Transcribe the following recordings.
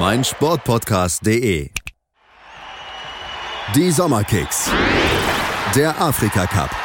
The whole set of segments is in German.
meinsportpodcast.de. Die Sommerkicks. Der Afrika Cup.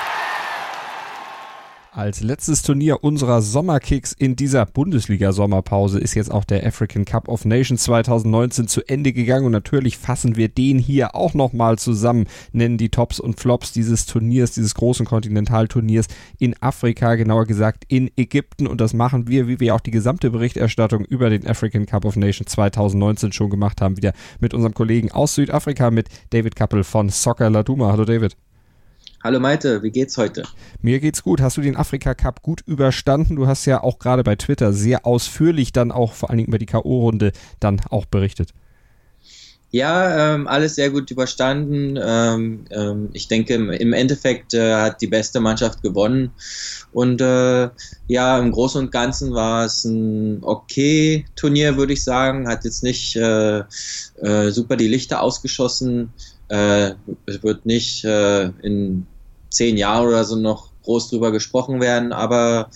Als letztes Turnier unserer Sommerkicks in dieser Bundesliga-Sommerpause ist jetzt auch der African Cup of Nations 2019 zu Ende gegangen und natürlich fassen wir den hier auch nochmal zusammen, nennen die Tops und Flops dieses Turniers, dieses großen Kontinentalturniers in Afrika, genauer gesagt in Ägypten und das machen wir, wie wir auch die gesamte Berichterstattung über den African Cup of Nations 2019 schon gemacht haben, wieder mit unserem Kollegen aus Südafrika, mit David Kappel von Soccer Laduma. Hallo David. Hallo Malte, wie geht's heute? Mir geht's gut. Hast du den Afrika Cup gut überstanden? Du hast ja auch gerade bei Twitter sehr ausführlich dann auch vor allen Dingen über die K.O.-Runde dann auch berichtet. Ja, ähm, alles sehr gut überstanden. Ähm, ähm, ich denke, im Endeffekt äh, hat die beste Mannschaft gewonnen. Und äh, ja, im Großen und Ganzen war es ein okay Turnier, würde ich sagen. Hat jetzt nicht äh, äh super die Lichter ausgeschossen. Äh, es wird nicht äh, in zehn Jahren oder so noch groß drüber gesprochen werden, aber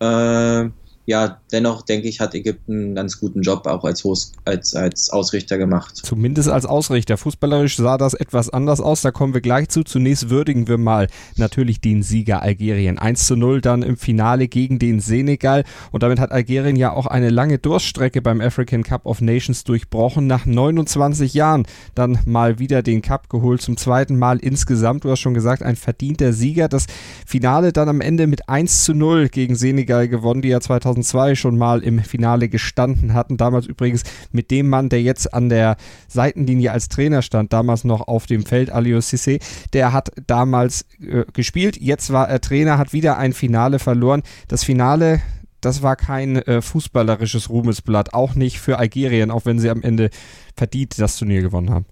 äh, ja, dennoch denke ich, hat Ägypten einen ganz guten Job auch als, Host, als, als Ausrichter gemacht. Zumindest als Ausrichter. Fußballerisch sah das etwas anders aus, da kommen wir gleich zu. Zunächst würdigen wir mal natürlich den Sieger Algerien. 1 zu 0 dann im Finale gegen den Senegal und damit hat Algerien ja auch eine lange Durststrecke beim African Cup of Nations durchbrochen. Nach 29 Jahren dann mal wieder den Cup geholt, zum zweiten Mal insgesamt. Du hast schon gesagt, ein verdienter Sieger. Das Finale dann am Ende mit 1 zu 0 gegen Senegal gewonnen, die ja 2000 2002 schon mal im Finale gestanden hatten. Damals übrigens mit dem Mann, der jetzt an der Seitenlinie als Trainer stand, damals noch auf dem Feld, Alio Sisse. Der hat damals äh, gespielt. Jetzt war er Trainer, hat wieder ein Finale verloren. Das Finale das war kein äh, fußballerisches Ruhmesblatt, auch nicht für Algerien, auch wenn sie am Ende verdient das Turnier gewonnen haben.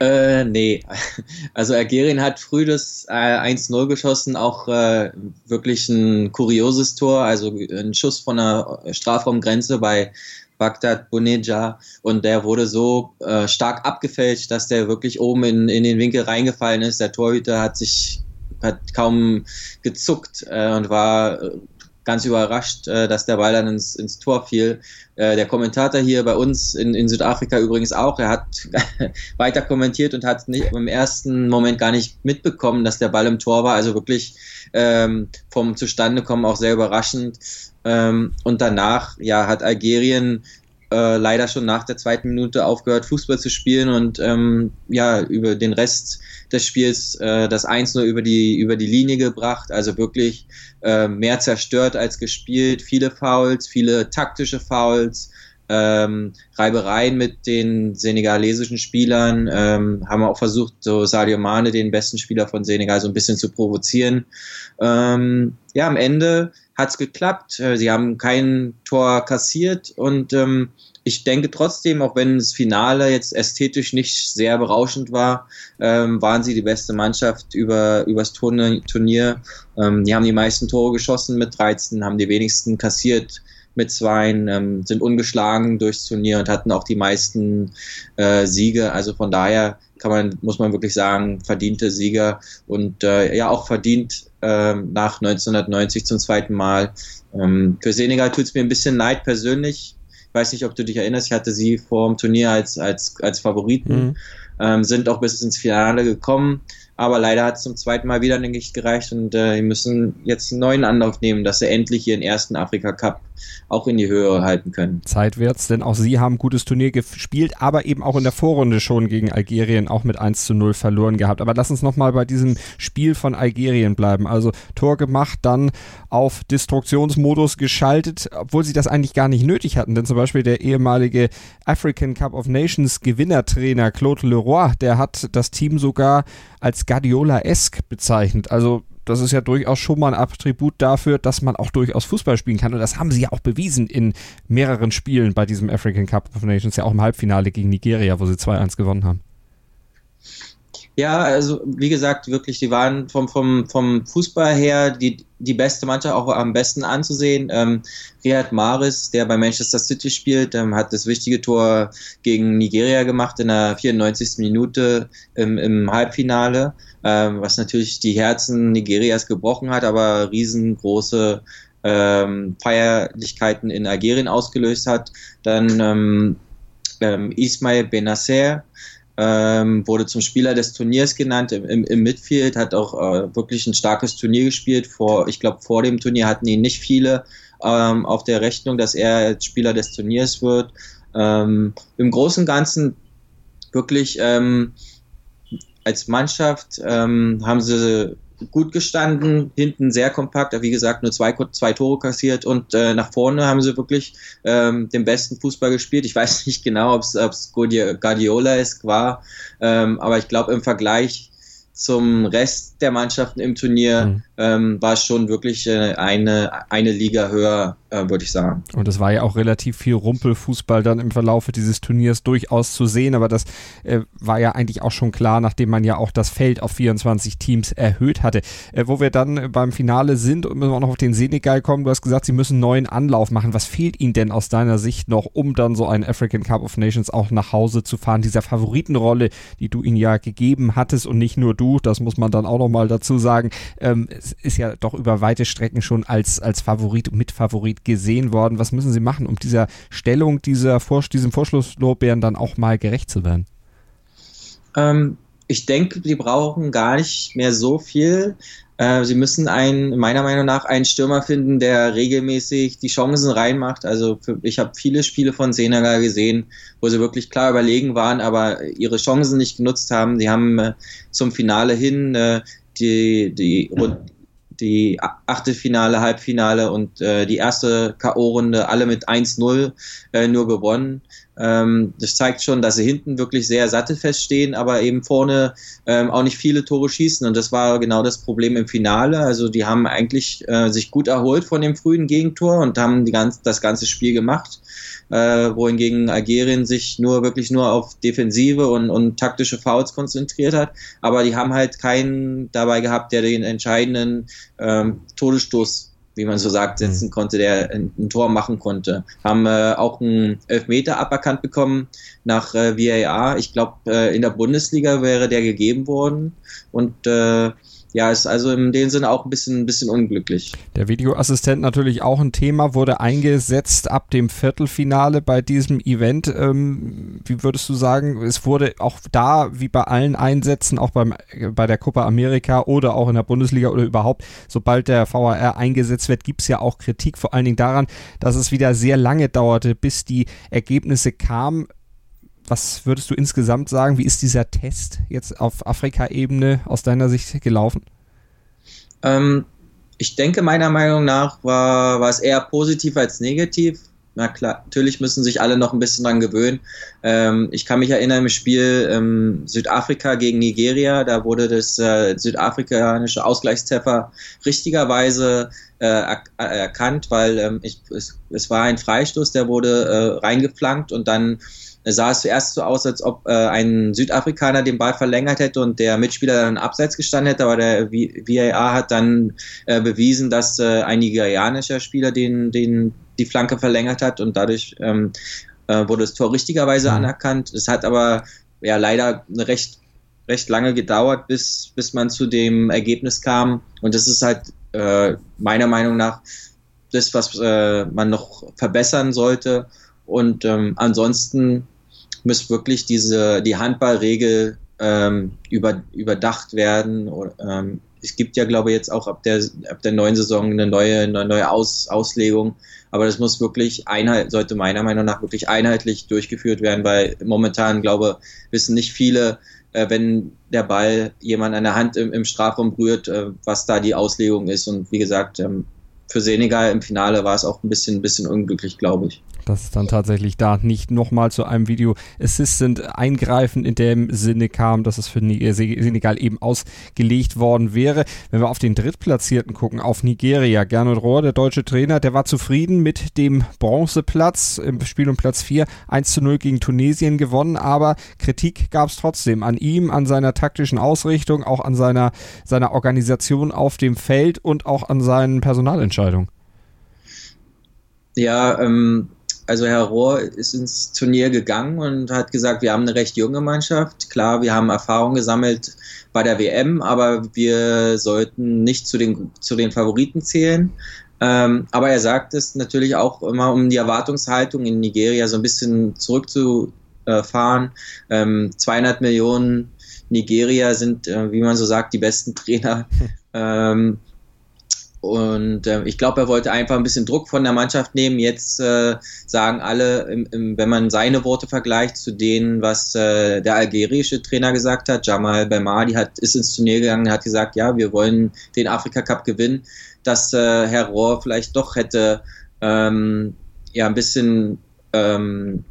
Äh, nee, also Algerien hat früh das äh, 1-0 geschossen, auch äh, wirklich ein kurioses Tor, also ein Schuss von der Strafraumgrenze bei Bagdad Boneja und der wurde so äh, stark abgefälscht, dass der wirklich oben in, in den Winkel reingefallen ist. Der Torhüter hat sich hat kaum gezuckt äh, und war äh, ganz überrascht, äh, dass der Ball dann ins, ins Tor fiel. Äh, der Kommentator hier bei uns in, in Südafrika übrigens auch, er hat weiter kommentiert und hat nicht, im ersten Moment gar nicht mitbekommen, dass der Ball im Tor war. Also wirklich ähm, vom Zustandekommen auch sehr überraschend. Ähm, und danach ja, hat Algerien äh, leider schon nach der zweiten Minute aufgehört, Fußball zu spielen und ähm, ja, über den Rest des Spiels äh, das 1-0 über die, über die Linie gebracht. Also wirklich äh, mehr zerstört als gespielt. Viele Fouls, viele taktische Fouls. Ähm, Reibereien mit den senegalesischen Spielern, ähm, haben auch versucht, so Sadio Mane, den besten Spieler von Senegal, so ein bisschen zu provozieren. Ähm, ja, am Ende hat's geklappt. Äh, sie haben kein Tor kassiert und ähm, ich denke trotzdem, auch wenn das Finale jetzt ästhetisch nicht sehr berauschend war, ähm, waren sie die beste Mannschaft über übers Turnier. Ähm, die haben die meisten Tore geschossen mit 13, haben die wenigsten kassiert mit zweien, ähm, sind ungeschlagen durchs Turnier und hatten auch die meisten äh, Siege. Also von daher kann man, muss man wirklich sagen, verdiente Sieger und äh, ja auch verdient äh, nach 1990 zum zweiten Mal. Ähm, für Senegal tut es mir ein bisschen leid persönlich. Ich weiß nicht, ob du dich erinnerst, ich hatte sie vor dem Turnier als, als, als Favoriten, mhm. ähm, sind auch bis ins Finale gekommen. Aber leider hat es zum zweiten Mal wieder nicht gereicht und äh, wir müssen jetzt einen neuen Anlauf nehmen, dass sie endlich ihren ersten Afrika Cup auch in die Höhe halten können. Zeit wird's, denn auch sie haben ein gutes Turnier gespielt, aber eben auch in der Vorrunde schon gegen Algerien auch mit 1 zu 0 verloren gehabt. Aber lass uns nochmal bei diesem Spiel von Algerien bleiben. Also Tor gemacht, dann auf Destruktionsmodus geschaltet, obwohl sie das eigentlich gar nicht nötig hatten. Denn zum Beispiel der ehemalige African Cup of Nations Gewinnertrainer Claude Leroy, der hat das Team sogar als Guardiola-esque bezeichnet. Also das ist ja durchaus schon mal ein Attribut dafür, dass man auch durchaus Fußball spielen kann. Und das haben sie ja auch bewiesen in mehreren Spielen bei diesem African Cup of Nations, ja auch im Halbfinale gegen Nigeria, wo sie 2-1 gewonnen haben. Ja, also wie gesagt, wirklich, die waren vom, vom, vom Fußball her die, die beste Mannschaft auch am besten anzusehen. Ähm, Riyad Mahrez, der bei Manchester City spielt, ähm, hat das wichtige Tor gegen Nigeria gemacht in der 94. Minute im, im Halbfinale, ähm, was natürlich die Herzen Nigerias gebrochen hat, aber riesengroße ähm, Feierlichkeiten in Algerien ausgelöst hat. Dann ähm, ähm, Ismail Benacer, ähm, wurde zum Spieler des Turniers genannt im, im, im Midfield, hat auch äh, wirklich ein starkes Turnier gespielt. Vor, ich glaube, vor dem Turnier hatten ihn nicht viele ähm, auf der Rechnung, dass er Spieler des Turniers wird. Ähm, Im Großen und Ganzen wirklich ähm, als Mannschaft ähm, haben sie gut gestanden, hinten sehr kompakt, wie gesagt, nur zwei, zwei Tore kassiert und äh, nach vorne haben sie wirklich ähm, den besten Fußball gespielt. Ich weiß nicht genau, ob es Guardiola ist, war, ähm, aber ich glaube im Vergleich zum Rest der Mannschaften im Turnier mhm. ähm, war es schon wirklich äh, eine, eine Liga höher, äh, würde ich sagen. Und es war ja auch relativ viel Rumpelfußball dann im Verlaufe dieses Turniers durchaus zu sehen, aber das äh, war ja eigentlich auch schon klar, nachdem man ja auch das Feld auf 24 Teams erhöht hatte. Äh, wo wir dann beim Finale sind und müssen wir auch noch auf den Senegal kommen, du hast gesagt, sie müssen neuen Anlauf machen. Was fehlt ihnen denn aus deiner Sicht noch, um dann so einen African Cup of Nations auch nach Hause zu fahren? Dieser Favoritenrolle, die du ihnen ja gegeben hattest und nicht nur du, das muss man dann auch nochmal dazu sagen, ähm, es ist ja doch über weite Strecken schon als, als Favorit und Mitfavorit gesehen worden. Was müssen sie machen, um dieser Stellung, dieser Vor diesem Vorschlusslorbeeren dann auch mal gerecht zu werden? Ähm, ich denke, die brauchen gar nicht mehr so viel. Äh, sie müssen einen, meiner Meinung nach, einen Stürmer finden, der regelmäßig die Chancen reinmacht. Also für, ich habe viele Spiele von Senegal gesehen, wo sie wirklich klar überlegen waren, aber ihre Chancen nicht genutzt haben. Die haben äh, zum Finale hin äh, die, die, die Achtelfinale, Halbfinale und äh, die erste K.O.-Runde alle mit 1-0 äh, nur gewonnen. Ähm, das zeigt schon, dass sie hinten wirklich sehr sattelfest stehen, aber eben vorne ähm, auch nicht viele Tore schießen. Und das war genau das Problem im Finale. Also die haben eigentlich äh, sich gut erholt von dem frühen Gegentor und haben ganz, das ganze Spiel gemacht. Äh, wohingegen Algerien sich nur wirklich nur auf Defensive und, und taktische Fouls konzentriert hat. Aber die haben halt keinen dabei gehabt, der den entscheidenden ähm, Todesstoß wie man so sagt, mhm. setzen konnte, der ein, ein Tor machen konnte. Haben äh, auch einen Elfmeter aberkannt bekommen nach äh, VAR. Ich glaube, äh, in der Bundesliga wäre der gegeben worden. Und äh, ja, ist also in dem Sinne auch ein bisschen, ein bisschen unglücklich. Der Videoassistent natürlich auch ein Thema, wurde eingesetzt ab dem Viertelfinale bei diesem Event. Ähm, wie würdest du sagen, es wurde auch da, wie bei allen Einsätzen, auch beim, bei der Copa America oder auch in der Bundesliga oder überhaupt, sobald der VAR eingesetzt wird, gibt es ja auch Kritik, vor allen Dingen daran, dass es wieder sehr lange dauerte, bis die Ergebnisse kamen was würdest du insgesamt sagen? Wie ist dieser Test jetzt auf Afrika-Ebene aus deiner Sicht gelaufen? Ähm, ich denke, meiner Meinung nach war, war es eher positiv als negativ. Na klar, natürlich müssen sich alle noch ein bisschen dran gewöhnen. Ähm, ich kann mich erinnern im Spiel ähm, Südafrika gegen Nigeria, da wurde das äh, südafrikanische Ausgleichstreffer richtigerweise äh, erkannt, weil ähm, ich, es, es, war ein Freistoß, der wurde äh, reingeflankt und dann sah es zuerst so aus, als ob äh, ein Südafrikaner den Ball verlängert hätte und der Mitspieler dann abseits gestanden hätte, aber der VAR hat dann äh, bewiesen, dass äh, ein nigerianischer Spieler den, den die Flanke verlängert hat und dadurch ähm, äh, wurde das Tor richtigerweise mhm. anerkannt. Es hat aber ja leider eine recht recht lange gedauert, bis bis man zu dem Ergebnis kam und das ist halt äh, meiner Meinung nach das, was äh, man noch verbessern sollte. Und ähm, ansonsten muss wirklich diese, die Handballregel ähm, über, überdacht werden. Ähm, es gibt ja, glaube ich, jetzt auch ab der, ab der neuen Saison eine neue, eine neue Aus, Auslegung. Aber das muss wirklich einheit, sollte meiner Meinung nach wirklich einheitlich durchgeführt werden, weil momentan, glaube wissen nicht viele, äh, wenn der Ball jemand an der Hand im, im Strafraum berührt, äh, was da die Auslegung ist. Und wie gesagt, ähm, für Senegal im Finale war es auch ein bisschen, ein bisschen unglücklich, glaube ich. Dass es dann tatsächlich da. Nicht nochmal zu einem Video. Assistant eingreifen in dem Sinne kam, dass es für äh, Senegal eben ausgelegt worden wäre. Wenn wir auf den Drittplatzierten gucken, auf Nigeria, Gernot Rohr, der deutsche Trainer, der war zufrieden mit dem Bronzeplatz im Spiel um Platz 4, 1 zu 0 gegen Tunesien gewonnen, aber Kritik gab es trotzdem an ihm, an seiner taktischen Ausrichtung, auch an seiner, seiner Organisation auf dem Feld und auch an seinen Personalentscheidungen. Ja, ähm, also Herr Rohr ist ins Turnier gegangen und hat gesagt, wir haben eine recht junge Mannschaft. Klar, wir haben Erfahrung gesammelt bei der WM, aber wir sollten nicht zu den, zu den Favoriten zählen. Ähm, aber er sagt es natürlich auch immer, um die Erwartungshaltung in Nigeria so ein bisschen zurückzufahren. Ähm, 200 Millionen Nigeria sind, äh, wie man so sagt, die besten Trainer. ähm, und äh, ich glaube, er wollte einfach ein bisschen Druck von der Mannschaft nehmen. Jetzt äh, sagen alle, im, im, wenn man seine Worte vergleicht zu denen, was äh, der algerische Trainer gesagt hat, Jamal Belmadi hat, ist ins Turnier gegangen, hat gesagt, ja, wir wollen den Afrika Cup gewinnen, dass äh, Herr Rohr vielleicht doch hätte ähm, ja ein bisschen ähm,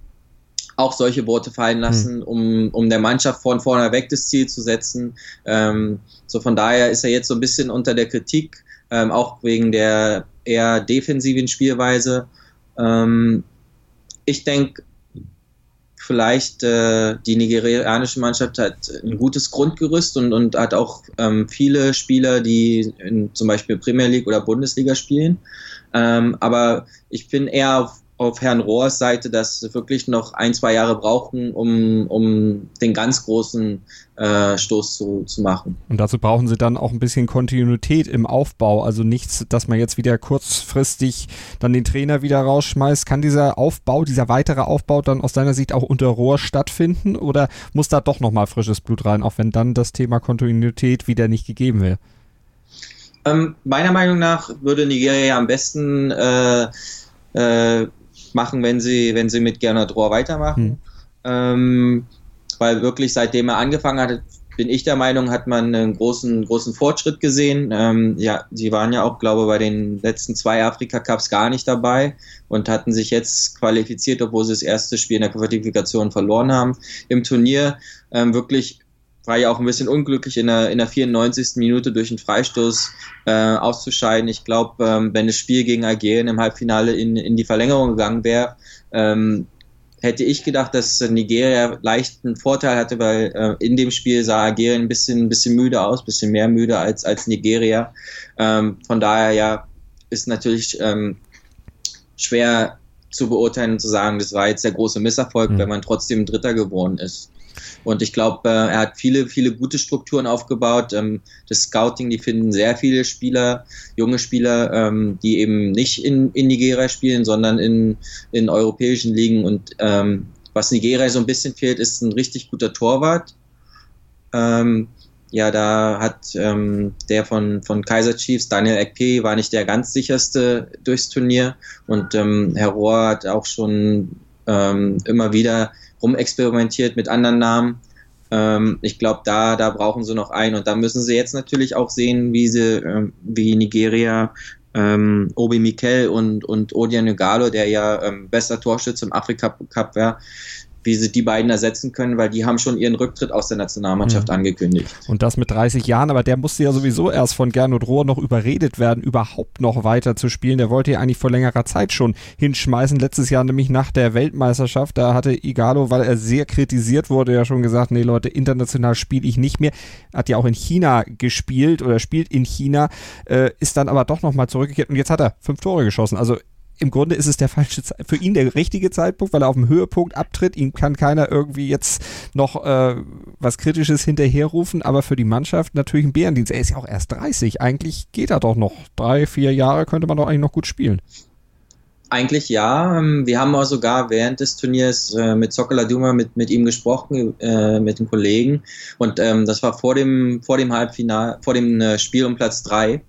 auch solche Worte fallen lassen, mhm. um, um der Mannschaft von vorne weg das Ziel zu setzen. Ähm, so von daher ist er jetzt so ein bisschen unter der Kritik ähm, auch wegen der eher defensiven Spielweise. Ähm, ich denke, vielleicht äh, die nigerianische Mannschaft hat ein gutes Grundgerüst und, und hat auch ähm, viele Spieler, die in zum Beispiel Premier League oder Bundesliga spielen. Ähm, aber ich bin eher auf auf Herrn Rohrs Seite, dass sie wirklich noch ein, zwei Jahre brauchen, um, um den ganz großen äh, Stoß zu, zu machen. Und dazu brauchen sie dann auch ein bisschen Kontinuität im Aufbau. Also nichts, dass man jetzt wieder kurzfristig dann den Trainer wieder rausschmeißt. Kann dieser Aufbau, dieser weitere Aufbau dann aus deiner Sicht auch unter Rohr stattfinden oder muss da doch nochmal frisches Blut rein, auch wenn dann das Thema Kontinuität wieder nicht gegeben wäre? Ähm, meiner Meinung nach würde Nigeria am besten äh, äh, machen, wenn sie, wenn sie mit Gernot Rohr weitermachen. Mhm. Ähm, weil wirklich seitdem er angefangen hat, bin ich der Meinung, hat man einen großen, großen Fortschritt gesehen. Ähm, ja, sie waren ja auch, glaube ich, bei den letzten zwei Afrika Cups gar nicht dabei und hatten sich jetzt qualifiziert, obwohl sie das erste Spiel in der Qualifikation verloren haben. Im Turnier ähm, wirklich war ja auch ein bisschen unglücklich, in der, in der 94. Minute durch einen Freistoß äh, auszuscheiden. Ich glaube, ähm, wenn das Spiel gegen Algerien im Halbfinale in, in die Verlängerung gegangen wäre, ähm, hätte ich gedacht, dass Nigeria leicht einen Vorteil hatte, weil äh, in dem Spiel sah Algerien ein bisschen, ein bisschen müde aus, ein bisschen mehr müde als, als Nigeria. Ähm, von daher ja, ist natürlich ähm, schwer zu beurteilen und zu sagen, das war jetzt der große Misserfolg, mhm. wenn man trotzdem Dritter geworden ist. Und ich glaube, äh, er hat viele, viele gute Strukturen aufgebaut. Ähm, das Scouting, die finden sehr viele Spieler, junge Spieler, ähm, die eben nicht in, in Nigeria spielen, sondern in, in europäischen Ligen. Und ähm, was Nigeria so ein bisschen fehlt, ist ein richtig guter Torwart. Ja, da hat der von, von Kaiser Chiefs, Daniel Ekpe, war nicht der ganz sicherste durchs Turnier. Und Herr Rohr hat auch schon immer wieder rumexperimentiert mit anderen Namen. Ähm, ich glaube, da, da brauchen sie noch einen und da müssen sie jetzt natürlich auch sehen, wie sie, ähm, wie Nigeria ähm, Obi Mikel und, und Odian Nugalo, der ja ähm, bester Torschütze im Afrika Cup war, wie sie die beiden ersetzen können, weil die haben schon ihren Rücktritt aus der Nationalmannschaft mhm. angekündigt. Und das mit 30 Jahren, aber der musste ja sowieso erst von Gernot Rohr noch überredet werden, überhaupt noch weiter zu spielen. Der wollte ja eigentlich vor längerer Zeit schon hinschmeißen. Letztes Jahr nämlich nach der Weltmeisterschaft, da hatte Igalo, weil er sehr kritisiert wurde, ja schon gesagt, nee Leute, international spiele ich nicht mehr. Hat ja auch in China gespielt oder spielt in China, äh, ist dann aber doch nochmal zurückgekehrt und jetzt hat er fünf Tore geschossen. Also im Grunde ist es der falsche für ihn der richtige Zeitpunkt, weil er auf dem Höhepunkt abtritt. Ihm kann keiner irgendwie jetzt noch äh, was Kritisches hinterherrufen, aber für die Mannschaft natürlich ein Bärendienst. Er ist ja auch erst 30. Eigentlich geht er doch noch. Drei, vier Jahre könnte man doch eigentlich noch gut spielen. Eigentlich ja. Ähm, wir haben auch sogar während des Turniers äh, mit Sokola Duma mit, mit ihm gesprochen, äh, mit den Kollegen. Und ähm, das war vor dem, vor dem Halbfinale, vor dem äh, Spiel um Platz drei.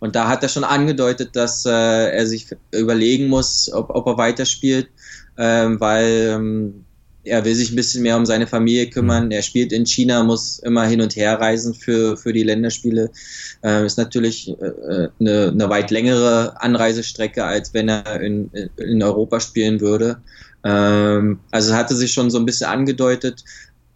Und da hat er schon angedeutet, dass äh, er sich überlegen muss, ob, ob er weiterspielt, ähm, weil ähm, er will sich ein bisschen mehr um seine Familie kümmern. Mhm. Er spielt in China, muss immer hin und her reisen für, für die Länderspiele. Äh, ist natürlich äh, eine, eine weit längere Anreisestrecke, als wenn er in, in Europa spielen würde. Ähm, also hatte sich schon so ein bisschen angedeutet.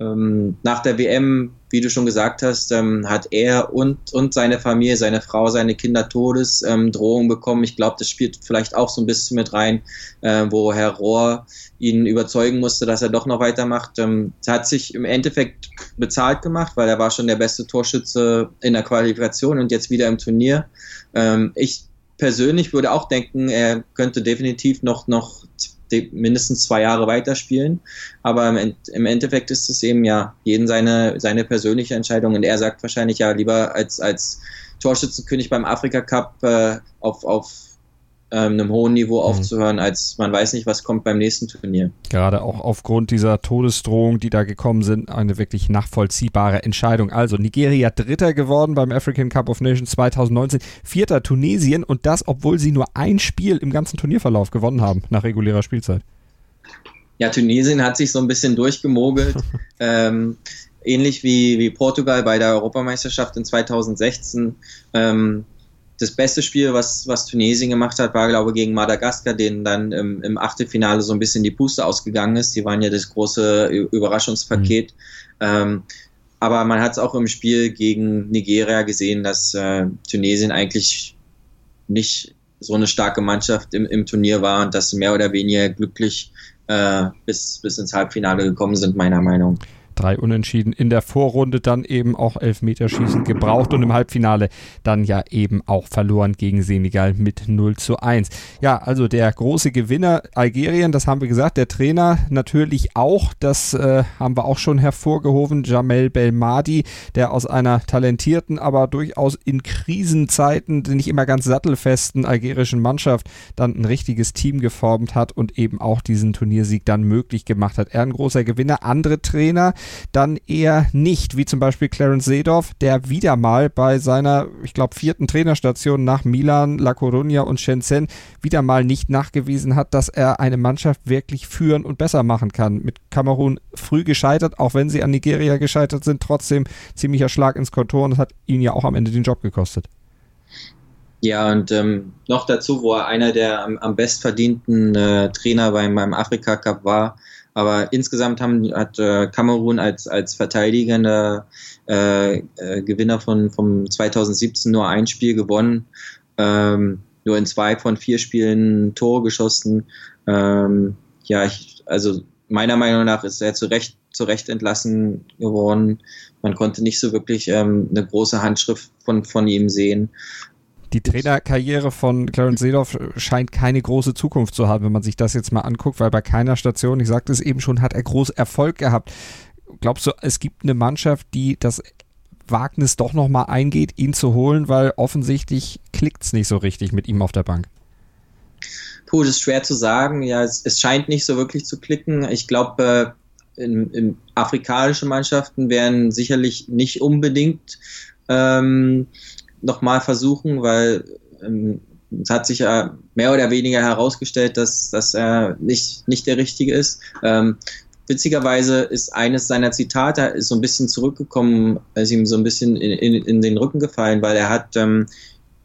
Ähm, nach der WM, wie du schon gesagt hast, ähm, hat er und, und seine Familie, seine Frau, seine Kinder Todesdrohungen bekommen. Ich glaube, das spielt vielleicht auch so ein bisschen mit rein, äh, wo Herr Rohr ihn überzeugen musste, dass er doch noch weitermacht. Ähm, hat sich im Endeffekt bezahlt gemacht, weil er war schon der beste Torschütze in der Qualifikation und jetzt wieder im Turnier. Ähm, ich persönlich würde auch denken, er könnte definitiv noch, noch mindestens zwei Jahre weiterspielen. Aber im, im, Endeffekt ist es eben ja jeden seine, seine persönliche Entscheidung. Und er sagt wahrscheinlich ja lieber als, als Torschützenkönig beim Afrika Cup äh, auf, auf einem hohen Niveau mhm. aufzuhören, als man weiß nicht, was kommt beim nächsten Turnier. Gerade auch aufgrund dieser Todesdrohung, die da gekommen sind, eine wirklich nachvollziehbare Entscheidung. Also Nigeria Dritter geworden beim African Cup of Nations 2019, Vierter Tunesien und das, obwohl sie nur ein Spiel im ganzen Turnierverlauf gewonnen haben nach regulärer Spielzeit. Ja, Tunesien hat sich so ein bisschen durchgemogelt. ähm, ähnlich wie, wie Portugal bei der Europameisterschaft in 2016. Ähm, das beste Spiel, was, was Tunesien gemacht hat, war, glaube ich, gegen Madagaskar, denen dann im, im Achtelfinale so ein bisschen die Puste ausgegangen ist. Die waren ja das große Überraschungspaket. Mhm. Ähm, aber man hat es auch im Spiel gegen Nigeria gesehen, dass äh, Tunesien eigentlich nicht so eine starke Mannschaft im, im Turnier war und dass sie mehr oder weniger glücklich äh, bis, bis ins Halbfinale gekommen sind, meiner Meinung nach drei Unentschieden in der Vorrunde, dann eben auch Elfmeterschießen gebraucht und im Halbfinale dann ja eben auch verloren gegen Senegal mit 0 zu 1. Ja, also der große Gewinner Algerien, das haben wir gesagt, der Trainer natürlich auch, das äh, haben wir auch schon hervorgehoben, Jamel Belmadi, der aus einer talentierten, aber durchaus in Krisenzeiten nicht immer ganz sattelfesten algerischen Mannschaft dann ein richtiges Team geformt hat und eben auch diesen Turniersieg dann möglich gemacht hat. Er ein großer Gewinner. Andere Trainer, dann eher nicht, wie zum Beispiel Clarence Seedorf, der wieder mal bei seiner, ich glaube, vierten Trainerstation nach Milan, La Coruña und Shenzhen wieder mal nicht nachgewiesen hat, dass er eine Mannschaft wirklich führen und besser machen kann. Mit Kamerun früh gescheitert, auch wenn sie an Nigeria gescheitert sind, trotzdem ziemlicher Schlag ins Kontor und das hat ihn ja auch am Ende den Job gekostet. Ja, und ähm, noch dazu, wo er einer der am, am bestverdienten äh, Trainer beim, beim Afrika Cup war, aber insgesamt haben, hat äh, Kamerun als, als verteidigender äh, äh, Gewinner von, vom 2017 nur ein Spiel gewonnen, ähm, nur in zwei von vier Spielen Tore geschossen. Ähm, ja, ich, also meiner Meinung nach ist er zu Recht, zu Recht entlassen geworden. Man konnte nicht so wirklich ähm, eine große Handschrift von, von ihm sehen. Die Trainerkarriere von Clarence Seedorf scheint keine große Zukunft zu haben, wenn man sich das jetzt mal anguckt, weil bei keiner Station, ich sagte es eben schon, hat er groß Erfolg gehabt. Glaubst du, es gibt eine Mannschaft, die das Wagnis doch nochmal eingeht, ihn zu holen, weil offensichtlich klickt es nicht so richtig mit ihm auf der Bank? Puh, das ist schwer zu sagen. Ja, es, es scheint nicht so wirklich zu klicken. Ich glaube, äh, afrikanische Mannschaften wären sicherlich nicht unbedingt ähm, nochmal versuchen, weil ähm, es hat sich ja mehr oder weniger herausgestellt, dass, dass er nicht, nicht der Richtige ist. Ähm, witzigerweise ist eines seiner Zitate ist so ein bisschen zurückgekommen, ist ihm so ein bisschen in, in, in den Rücken gefallen, weil er hat ähm,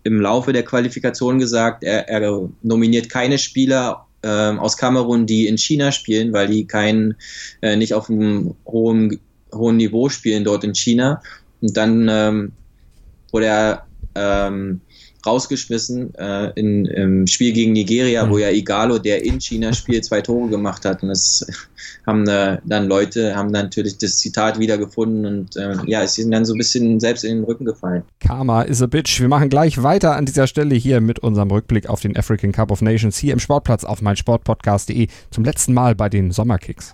im Laufe der Qualifikation gesagt, er, er nominiert keine Spieler ähm, aus Kamerun, die in China spielen, weil die kein, äh, nicht auf einem hohen, hohen Niveau spielen dort in China. Und dann ähm, wurde er ähm, rausgeschmissen äh, in, im Spiel gegen Nigeria, mhm. wo ja Igalo, der in China spielt, zwei Tore gemacht hat. Und das haben äh, dann Leute, haben dann natürlich das Zitat wiedergefunden und äh, ja, es ist ihnen dann so ein bisschen selbst in den Rücken gefallen. Karma is a bitch. Wir machen gleich weiter an dieser Stelle hier mit unserem Rückblick auf den African Cup of Nations hier im Sportplatz auf meinsportpodcast.de zum letzten Mal bei den Sommerkicks.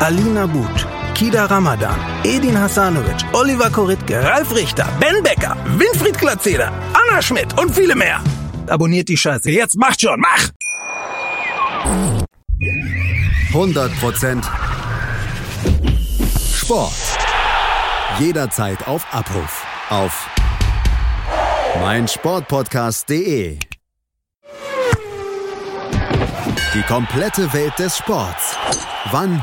Alina But, Kida Ramadan, Edin Hasanovic, Oliver Koritke, Ralf Richter, Ben Becker, Winfried Glatzeder, Anna Schmidt und viele mehr. Abonniert die Scheiße. Jetzt macht schon, mach! 100% Sport. Jederzeit auf Abruf. Auf meinsportpodcast.de. Die komplette Welt des Sports. Wann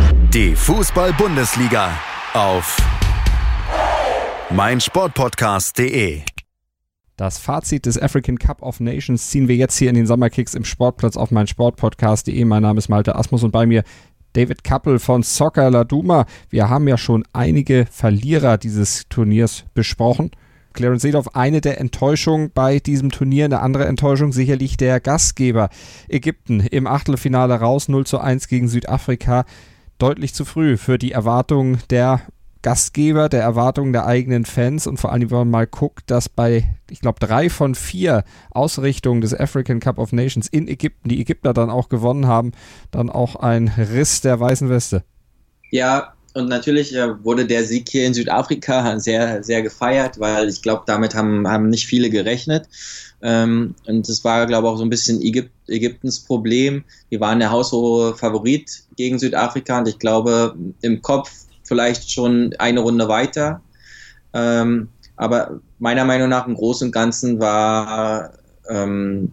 Die Fußball-Bundesliga auf meinsportpodcast.de. Das Fazit des African Cup of Nations ziehen wir jetzt hier in den Sommerkicks im Sportplatz auf meinsportpodcast.de. Mein Name ist Malte Asmus und bei mir David Kappel von Soccer Laduma. Wir haben ja schon einige Verlierer dieses Turniers besprochen. Clarence Seedorf, eine der Enttäuschungen bei diesem Turnier, eine andere Enttäuschung sicherlich der Gastgeber Ägypten im Achtelfinale raus, 0 zu 1 gegen Südafrika. Deutlich zu früh für die Erwartungen der Gastgeber, der Erwartungen der eigenen Fans und vor allem, wenn man mal guckt, dass bei, ich glaube, drei von vier Ausrichtungen des African Cup of Nations in Ägypten, die Ägypter dann auch gewonnen haben, dann auch ein Riss der weißen Weste. Ja, und natürlich äh, wurde der Sieg hier in Südafrika sehr, sehr gefeiert, weil ich glaube, damit haben, haben nicht viele gerechnet. Ähm, und das war, glaube ich, auch so ein bisschen Ägypt, Ägyptens Problem. Die waren der haushohe Favorit gegen Südafrika und ich glaube, im Kopf vielleicht schon eine Runde weiter. Ähm, aber meiner Meinung nach im Großen und Ganzen war ähm,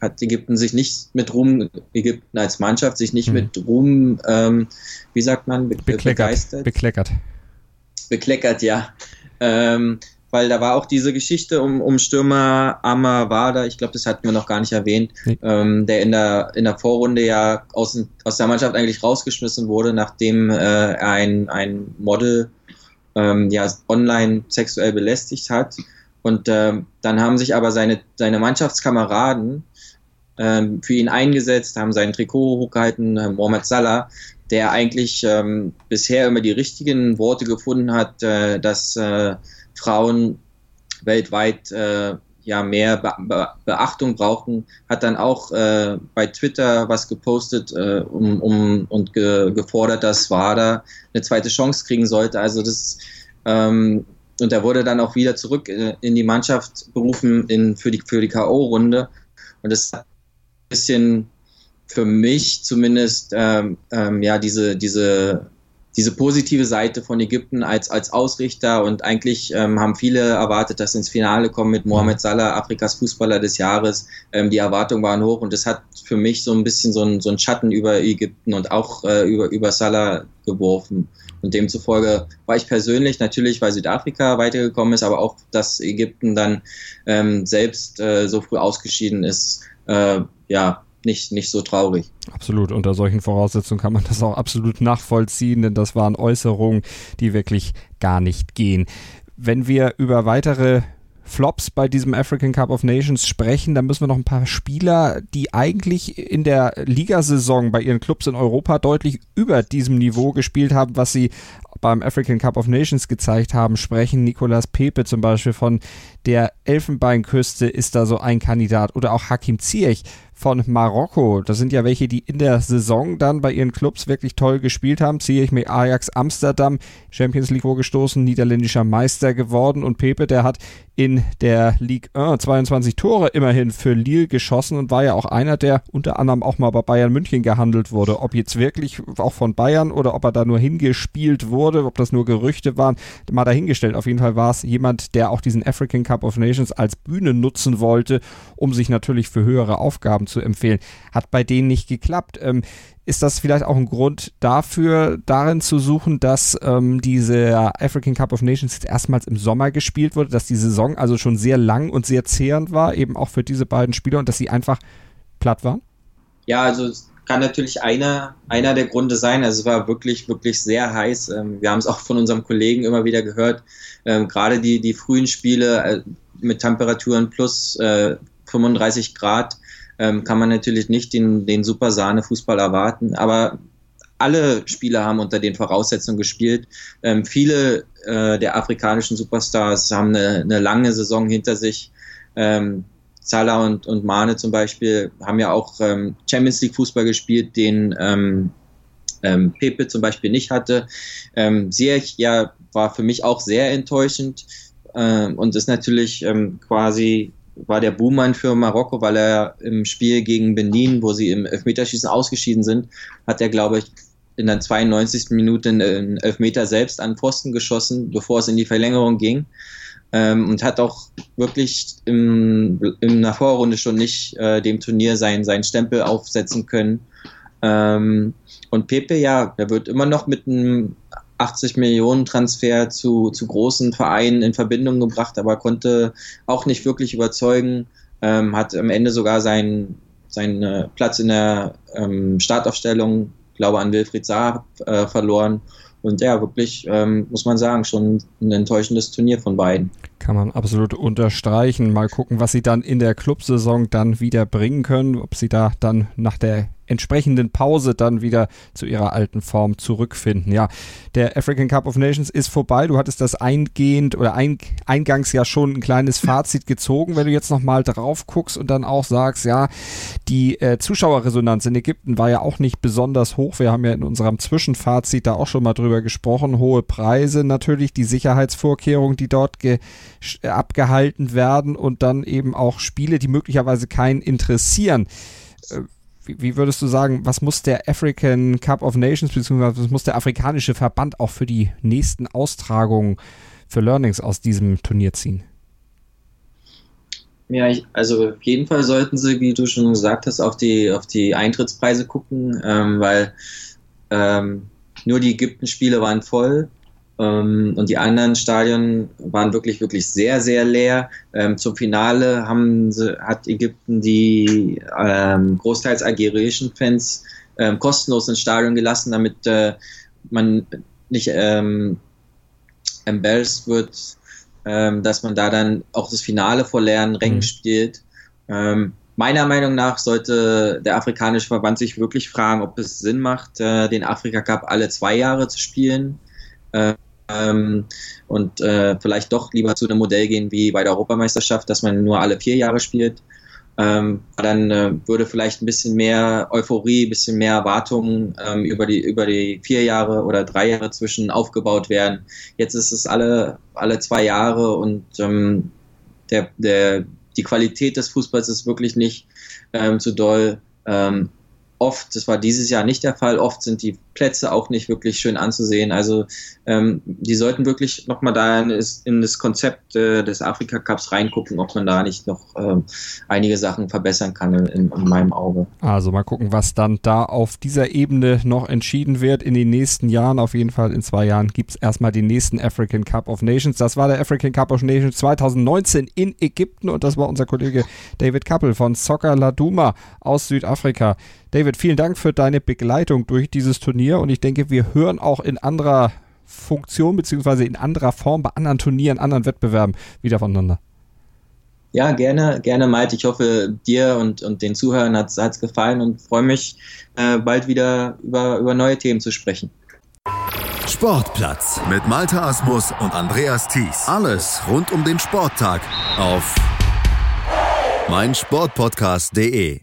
hat Ägypten sich nicht mit Ruhm, Ägypten als Mannschaft sich nicht hm. mit Ruhm, ähm, wie sagt man, be bekleckert, begeistert. Bekleckert. Bekleckert, ja. Ähm, weil da war auch diese Geschichte um, um Stürmer Amawada, ich glaube, das hatten wir noch gar nicht erwähnt, nee. ähm, der in der, in der Vorrunde ja aus, aus der Mannschaft eigentlich rausgeschmissen wurde, nachdem äh, ein, ein Model ähm, ja online sexuell belästigt hat. Und ähm, dann haben sich aber seine, seine Mannschaftskameraden ähm, für ihn eingesetzt, haben sein Trikot hochgehalten, äh, Mohamed Salah, der eigentlich ähm, bisher immer die richtigen Worte gefunden hat, äh, dass äh, Frauen weltweit äh, ja mehr Be Be Beachtung brauchen, hat dann auch äh, bei Twitter was gepostet äh, um, um, und ge gefordert, dass WADA eine zweite Chance kriegen sollte. Also das ähm, und er wurde dann auch wieder zurück äh, in die Mannschaft berufen in, für die, für die K.O.-Runde. Und das hat bisschen für mich zumindest ähm, ähm, ja diese diese diese positive Seite von Ägypten als als Ausrichter und eigentlich ähm, haben viele erwartet, dass ins Finale kommen mit Mohamed Salah, Afrikas Fußballer des Jahres. Ähm, die Erwartungen waren hoch und das hat für mich so ein bisschen so ein, so Schatten über Ägypten und auch äh, über über Salah geworfen. Und demzufolge war ich persönlich natürlich, weil Südafrika weitergekommen ist, aber auch, dass Ägypten dann ähm, selbst äh, so früh ausgeschieden ist, äh, ja, nicht, nicht so traurig. Absolut, unter solchen Voraussetzungen kann man das auch absolut nachvollziehen, denn das waren Äußerungen, die wirklich gar nicht gehen. Wenn wir über weitere Flops bei diesem African Cup of Nations sprechen, dann müssen wir noch ein paar Spieler, die eigentlich in der Ligasaison bei ihren Clubs in Europa deutlich über diesem Niveau gespielt haben, was sie beim African Cup of Nations gezeigt haben, sprechen. Nicolas Pepe zum Beispiel von der Elfenbeinküste ist da so ein Kandidat oder auch Hakim Ziyech von Marokko. Das sind ja welche, die in der Saison dann bei ihren Clubs wirklich toll gespielt haben. Ziehe ich mir Ajax Amsterdam, Champions League vorgestoßen, niederländischer Meister geworden und Pepe, der hat in der Ligue 1 22 Tore immerhin für Lille geschossen und war ja auch einer, der unter anderem auch mal bei Bayern München gehandelt wurde. Ob jetzt wirklich auch von Bayern oder ob er da nur hingespielt wurde, ob das nur Gerüchte waren, mal dahingestellt. Auf jeden Fall war es jemand, der auch diesen African Cup of Nations als Bühne nutzen wollte, um sich natürlich für höhere Aufgaben zu empfehlen. Hat bei denen nicht geklappt. Ähm, ist das vielleicht auch ein Grund dafür, darin zu suchen, dass ähm, diese African Cup of Nations jetzt erstmals im Sommer gespielt wurde, dass die Saison also schon sehr lang und sehr zehrend war, eben auch für diese beiden Spieler und dass sie einfach platt waren? Ja, also kann natürlich einer, einer der Gründe sein. Also es war wirklich, wirklich sehr heiß. Ähm, wir haben es auch von unserem Kollegen immer wieder gehört. Ähm, gerade die, die frühen Spiele äh, mit Temperaturen plus äh, 35 Grad ähm, kann man natürlich nicht den, den super Sahne-Fußball erwarten. Aber alle Spieler haben unter den Voraussetzungen gespielt. Ähm, viele äh, der afrikanischen Superstars haben eine, eine lange Saison hinter sich. Ähm, Salah und, und Mane zum Beispiel haben ja auch ähm, Champions League Fußball gespielt, den ähm, ähm, Pepe zum Beispiel nicht hatte. Ähm, Ziyech ja war für mich auch sehr enttäuschend ähm, und ist natürlich ähm, quasi war der Buhmann für Marokko, weil er im Spiel gegen Benin, wo sie im Elfmeterschießen ausgeschieden sind, hat er, glaube ich, in der 92. Minute einen Elfmeter selbst an Pfosten geschossen, bevor es in die Verlängerung ging. Ähm, und hat auch wirklich im, in der Vorrunde schon nicht äh, dem Turnier seinen, seinen Stempel aufsetzen können. Ähm, und Pepe, ja, der wird immer noch mit einem 80 Millionen Transfer zu, zu großen Vereinen in Verbindung gebracht, aber konnte auch nicht wirklich überzeugen, ähm, hat am Ende sogar seinen, seinen Platz in der ähm, Startaufstellung, glaube an Wilfried Saar äh, verloren. Und ja, wirklich, ähm, muss man sagen, schon ein enttäuschendes Turnier von beiden. Kann man absolut unterstreichen. Mal gucken, was sie dann in der Clubsaison dann wieder bringen können, ob sie da dann nach der entsprechenden Pause dann wieder zu ihrer alten Form zurückfinden. Ja, der African Cup of Nations ist vorbei. Du hattest das eingehend oder ein, eingangs ja schon ein kleines Fazit gezogen. Wenn du jetzt nochmal drauf guckst und dann auch sagst, ja, die äh, Zuschauerresonanz in Ägypten war ja auch nicht besonders hoch. Wir haben ja in unserem Zwischenfazit da auch schon mal drüber gesprochen. Hohe Preise natürlich, die Sicherheitsvorkehrungen, die dort abgehalten werden und dann eben auch Spiele, die möglicherweise keinen interessieren. Äh, wie, würdest du sagen, was muss der African Cup of Nations beziehungsweise was muss der afrikanische Verband auch für die nächsten Austragungen für Learnings aus diesem Turnier ziehen? Ja, ich, also auf jeden Fall sollten sie, wie du schon gesagt hast, auf die, auf die Eintrittspreise gucken, ähm, weil ähm, nur die Ägypten-Spiele waren voll und die anderen Stadien waren wirklich, wirklich sehr, sehr leer. Ähm, zum Finale haben hat Ägypten die ähm, großteils algerischen Fans ähm, kostenlos ins Stadion gelassen, damit äh, man nicht ähm, embarrassed wird, ähm, dass man da dann auch das Finale vor leeren Rängen mhm. spielt. Ähm, meiner Meinung nach sollte der afrikanische Verband sich wirklich fragen, ob es Sinn macht, äh, den Afrika Cup alle zwei Jahre zu spielen. Äh, ähm, und äh, vielleicht doch lieber zu einem Modell gehen wie bei der Europameisterschaft, dass man nur alle vier Jahre spielt. Ähm, dann äh, würde vielleicht ein bisschen mehr Euphorie, ein bisschen mehr Erwartungen ähm, über, die, über die vier Jahre oder drei Jahre zwischen aufgebaut werden. Jetzt ist es alle, alle zwei Jahre und ähm, der, der, die Qualität des Fußballs ist wirklich nicht ähm, zu doll. Ähm, oft, das war dieses Jahr nicht der Fall, oft sind die Plätze auch nicht wirklich schön anzusehen. Also ähm, die sollten wirklich nochmal da in, in, das Konzept äh, des Afrika Cups reingucken, ob man da nicht noch ähm, einige Sachen verbessern kann in, in, in, meinem Auge. Also mal gucken, was dann da auf dieser Ebene noch entschieden wird in den nächsten Jahren. Auf jeden Fall in zwei Jahren gibt es erstmal den nächsten African Cup of Nations. Das war der African Cup of Nations 2019 in Ägypten und das war unser Kollege David Kappel von Soccer Laduma aus Südafrika. David, vielen Dank für deine Begleitung durch dieses Turnier und ich denke, wir hören auch in anderer Funktion beziehungsweise in anderer Form bei anderen Turnieren, anderen Wettbewerben wieder voneinander. Ja, gerne, gerne, Malte. Ich hoffe, dir und, und den Zuhörern hat es gefallen und freue mich, äh, bald wieder über, über neue Themen zu sprechen. Sportplatz mit Malte Asmus und Andreas Thies. Alles rund um den Sporttag auf meinsportpodcast.de.